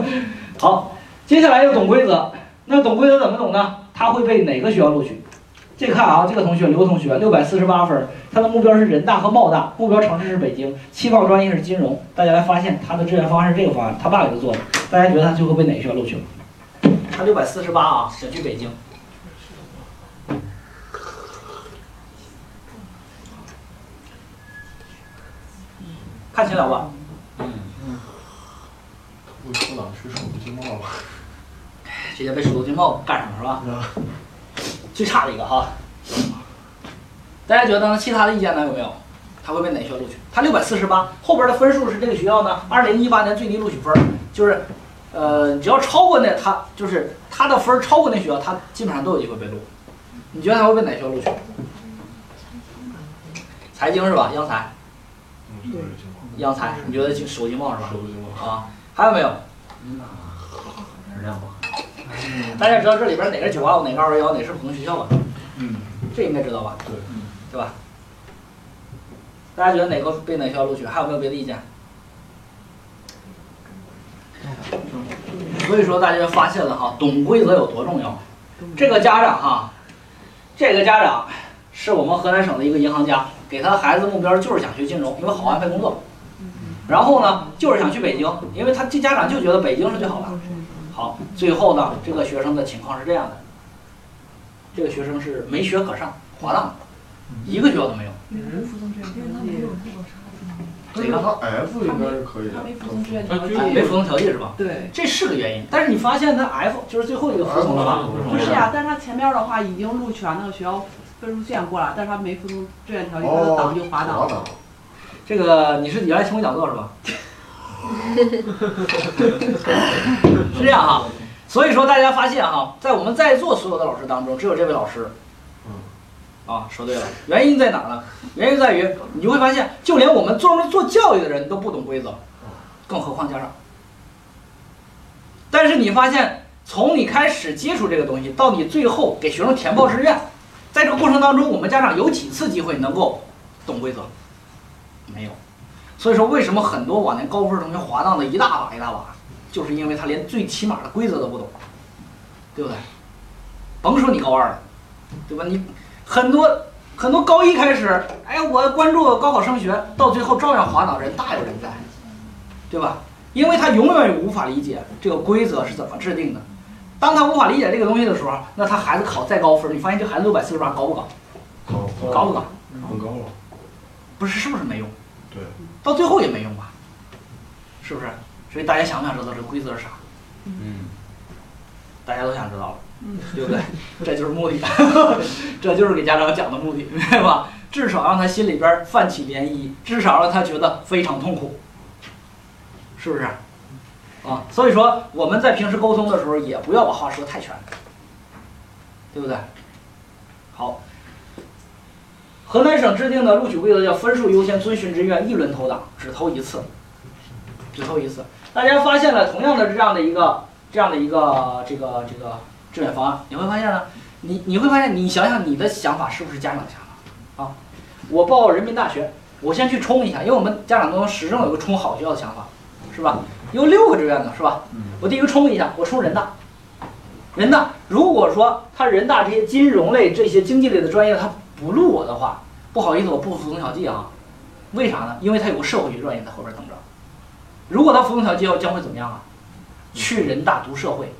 好，接下来要懂规则，那懂规则怎么懂呢？他会被哪个学校录取？这看啊，这个同学刘同学六百四十八分，他的目标是人大和贸大，目标城市是北京，期望专业是金融。大家来发现他的志愿方案是这个方案，他爸给他做的。大家觉得他最后被哪个学校录取了？他六百四十八啊，想去北京。看清了吧？首都经贸吧。直接被首都经贸干上了是吧？最差的一个哈。大家觉得呢？其他的意见呢有没有？他会被哪学校录取？他六百四十八，后边的分数是这个学校呢？二零一八年最低录取分就是，呃，只要超过那他就是他的分超过那学校，他基本上都有机会被录。你觉得他会被哪学校录取？财经是吧？央财，嗯，首都经贸。央财，你觉得就首经贸是吧？首都经贸。啊，还有没有？质量吧。大家知道这里边哪个九八五，哪个二幺幺，哪是普通学校吧？嗯，这应该知道吧？对，对吧？大家觉得哪个被哪学校录取？还有没有别的意见？所以说大家发现了哈，懂规则有多重要。这个家长哈，这个家长是我们河南省的一个银行家，给他孩子目标就是想学金融，因为好安排工作。然后呢，就是想去北京，因为他这家长就觉得北京是最好的。好，最后呢，这个学生的情况是这样的，这个学生是没学可上，滑档，一个学校都没有。但是他 F 应该是可以的他。没服从志愿就条件。没服从调剂是吧？对，这是个原因，但是你发现他 F 就是最后一个服从了吧？不是呀，但是他前面的话已经录全那个学校分数线过了，但是他没服从志愿调剂，他的哦，档就滑档了。档。这个你是原来听我讲座是吧？是这样哈，所以说大家发现哈，在我们在座所有的老师当中，只有这位老师，啊，说对了，原因在哪呢？原因在于你就会发现，就连我们专门做教育的人都不懂规则，更何况家长。但是你发现，从你开始接触这个东西，到你最后给学生填报志愿，在这个过程当中，我们家长有几次机会能够懂规则？没有。所以说，为什么很多往年高分同学滑档的一大把一大把，就是因为他连最起码的规则都不懂，对不对？甭说你高二了，对吧？你很多很多高一开始，哎，我关注高考升学，到最后照样滑档，人大有人在，对吧？因为他永远无法理解这个规则是怎么制定的。当他无法理解这个东西的时候，那他孩子考再高分，你发现这孩子六百四十八高不高？高高不高？很高了。不是，是不是没用？对，到最后也没用吧？是不是？所以大家想不想知道这个规则是啥？嗯，大家都想知道了，嗯对不对？这就是目的，这就是给家长讲的目的，明白吧？至少让他心里边泛起涟漪，至少让他觉得非常痛苦，是不是？啊，所以说我们在平时沟通的时候，也不要把话说太全，对不对？好，河南省制定的录取规则叫分数优先，遵循志愿，一轮投档，只投一次，只投一次。大家发现了同样的这样的一个这样的一个这个这个志愿方案，你会发现呢，你你会发现，你想想你的想法是不是家长的想法啊？我报人民大学，我先去冲一下，因为我们家长当中始终有个冲好学校的想法，是吧？有六个志愿呢是吧？我第一个冲一下，我冲人大。人大如果说他人大这些金融类、这些经济类的专业他不录我的话，不好意思，我不服从调剂啊。为啥呢？因为他有个社会学专业在后边等着。如果他服从调剂，要将会怎么样啊？去人大读社会。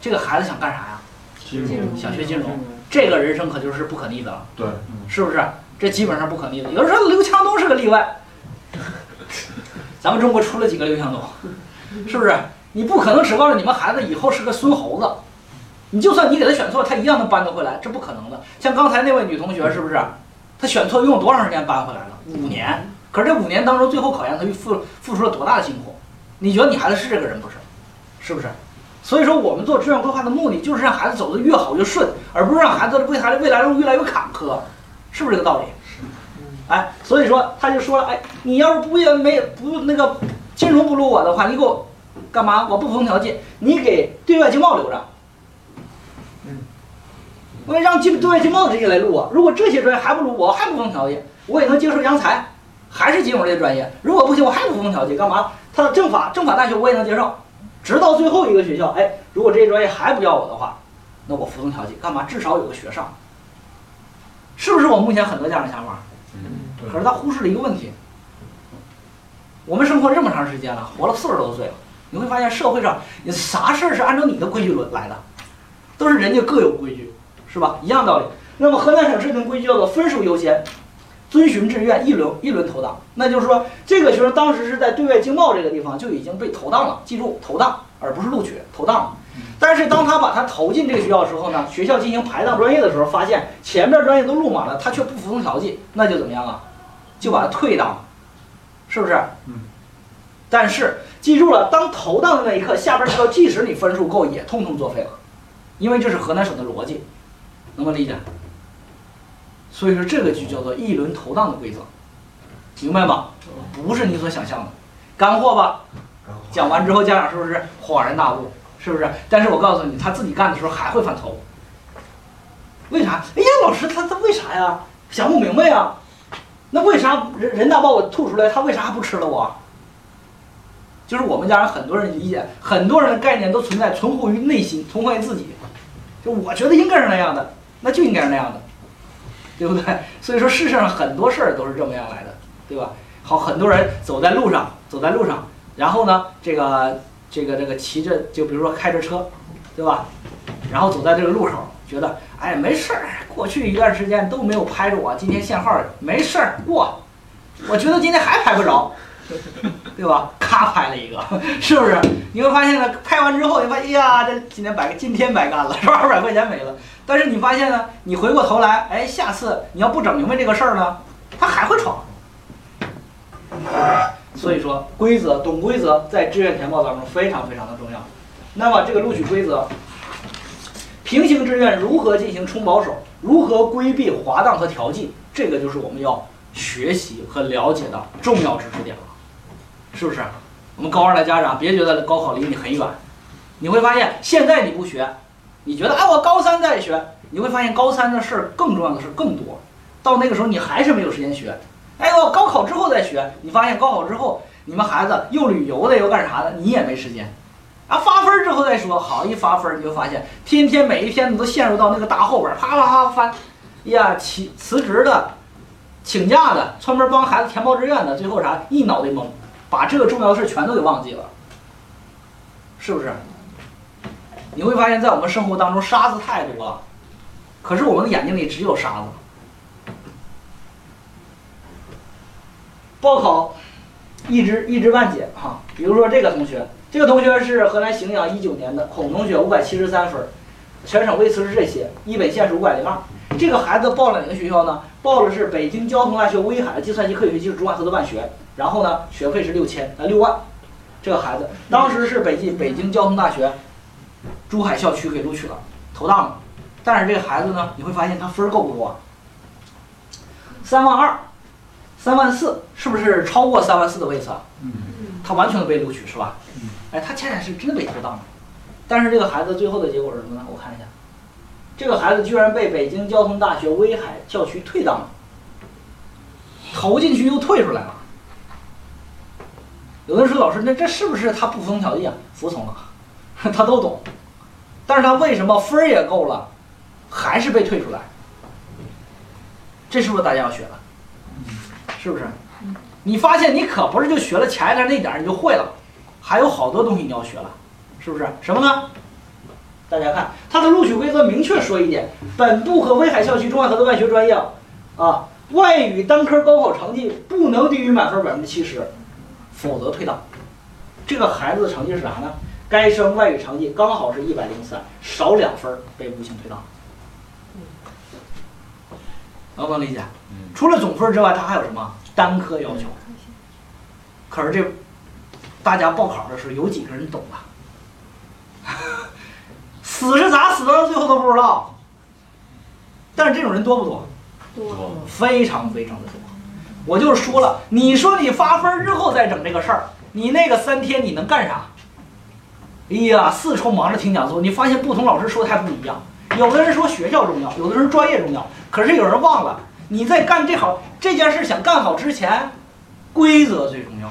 这个孩子想干啥呀？金融。想学金融，这个人生可就是不可逆的了，对，是不是？这基本上不可逆的。有人说刘强东是个例外，咱们中国出了几个刘强东，是不是？你不可能指望着你们孩子以后是个孙猴子，你就算你给他选错，他一样能搬得回来，这不可能的。像刚才那位女同学，是不是？她选错用多长时间搬回来了？五年。可是这五年当中，最后考验她付付出了多大的辛苦？你觉得你孩子是这个人不是？是不是？所以说，我们做志愿规划的目的就是让孩子走得越好越顺，而不是让孩子为孩子未来路越来越坎坷，是不是这个道理？哎，所以说他就说了，哎，你要是不也没不那个金融不如我的话，你给我干嘛？我不服从调剂，你给对外经贸留着。我也让经对外经贸的这些来录我。如果这些专业还不录我，还不服从调剂，我也能接受洋财，还是金融类专业。如果不行，我还不服从调剂，干嘛？他的政法政法大学我也能接受，直到最后一个学校，哎，如果这些专业还不要我的话，那我服从调剂，干嘛？至少有个学上，是不是我目前很多家长想法？嗯，可是他忽视了一个问题，我们生活这么长时间了，活了四十多岁了，你会发现社会上你啥事儿是按照你的规矩来来的，都是人家各有规矩，是吧？一样道理。那么河南省制定规矩叫做分数优先，遵循志愿，一轮一轮投档。那就是说，这个学生当时是在对外经贸这个地方就已经被投档了，记住投档，而不是录取，投档了。但是当他把他投进这个学校的时候呢，学校进行排档专业的时候，发现前面专业都录满了，他却不服从调剂，那就怎么样啊？就把他退档了，是不是？嗯。但是记住了，当投档的那一刻，下边这道即使你分数够，也通通作废了，因为这是河南省的逻辑，能不能理解？所以说这个就叫做一轮投档的规则，明白吗？不是你所想象的，干货吧？讲完之后，家长是不是恍然大悟？是不是？但是我告诉你，他自己干的时候还会犯错误。为啥？哎呀，老师他他为啥呀？想不明白呀？那为啥人人大把我吐出来，他为啥还不吃了我？就是我们家人很多人理解，很多人的概念都存在存乎于内心，存乎于自己。就我觉得应该是那样的，那就应该是那样的，对不对？所以说世上很多事儿都是这么样来的，对吧？好，很多人走在路上，走在路上，然后呢，这个这个这个骑着，就比如说开着车，对吧？然后走在这个路口，觉得哎没事儿，过去一段时间都没有拍着我，今天限号没事儿过，我觉得今天还拍不着，对吧？他拍了一个，是不是？你会发现呢，拍完之后，你发现哎呀，这今天白今天白干了，是吧？二百块钱没了。但是你发现呢，你回过头来，哎，下次你要不整明白这个事儿呢，他还会闯。所以说，规则懂规则在志愿填报当中非常非常的重要。那么这个录取规则，平行志愿如何进行冲保守，如何规避滑档和调剂，这个就是我们要学习和了解的重要知识点了，是不是？我们高二的家长别觉得高考离你很远，你会发现现在你不学，你觉得哎我高三再学，你会发现高三的事儿更重要的事儿更多，到那个时候你还是没有时间学。哎，我高考之后再学，你发现高考之后你们孩子又旅游的又干啥的，你也没时间。啊，发分之后再说，好一发分你就发现，天天每一天你都陷入到那个大后边，啪啪啪翻，呀，辞辞职的，请假的，专门帮孩子填报志愿的，最后啥一脑袋懵，把这个重要的事全都给忘记了，是不是？你会发现在我们生活当中沙子太多了，可是我们的眼睛里只有沙子。报考一知一知半解哈，比如说这个同学，这个同学是河南荥阳一九年的孔同学，五百七十三分，全省位次是这些，一本线是五百零二。这个孩子报了哪个学校呢？报的是北京交通大学威海计算机科学技术中外合作办学，然后呢，学费是六千呃六万。这个孩子当时是北京北京交通大学珠海校区给录取了，投档了。但是这个孩子呢，你会发现他分儿够不够啊？三万二。三万四是不是超过三万四的位次啊？嗯，他完全的被录取是吧？嗯，哎，他恰恰是真的被投档了，但是这个孩子最后的结果是什么呢？我看一下，这个孩子居然被北京交通大学威海校区退档了，投进去又退出来了。有的人说老师，那这是不是他不服从条件啊？服从了，他都懂，但是他为什么分儿也够了，还是被退出来？这是不是大家要学的？是不是？你发现你可不是就学了前一段那点儿你就会了，还有好多东西你要学了，是不是？什么呢？大家看它的录取规则明确说一点：本部和威海校区中外合作办学专业啊，外语单科高考成绩不能低于满分百分之七十，否则退档。这个孩子的成绩是啥呢？该生外语成绩刚好是一百零三，少两分被无情退档。能不能理解？除了总分之外，他还有什么单科要求？可是这大家报考的时候有几个人懂啊？死是咋死的，到最后都不知道。但是这种人多不多？多非常非常的多。我就是说了，你说你发分之后再整这个事儿，你那个三天你能干啥？哎呀，四处忙着听讲座，你发现不同老师说的还不一样。有的人说学校重要，有的人专业重要，可是有人忘了，你在干这好这件事想干好之前，规则最重要。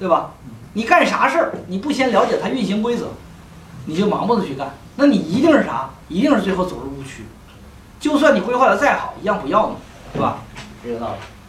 对吧？你干啥事儿，你不先了解它运行规则，你就盲目的去干，那你一定是啥？一定是最后走入误区。就算你规划的再好，一样不要你，对吧？这个道了。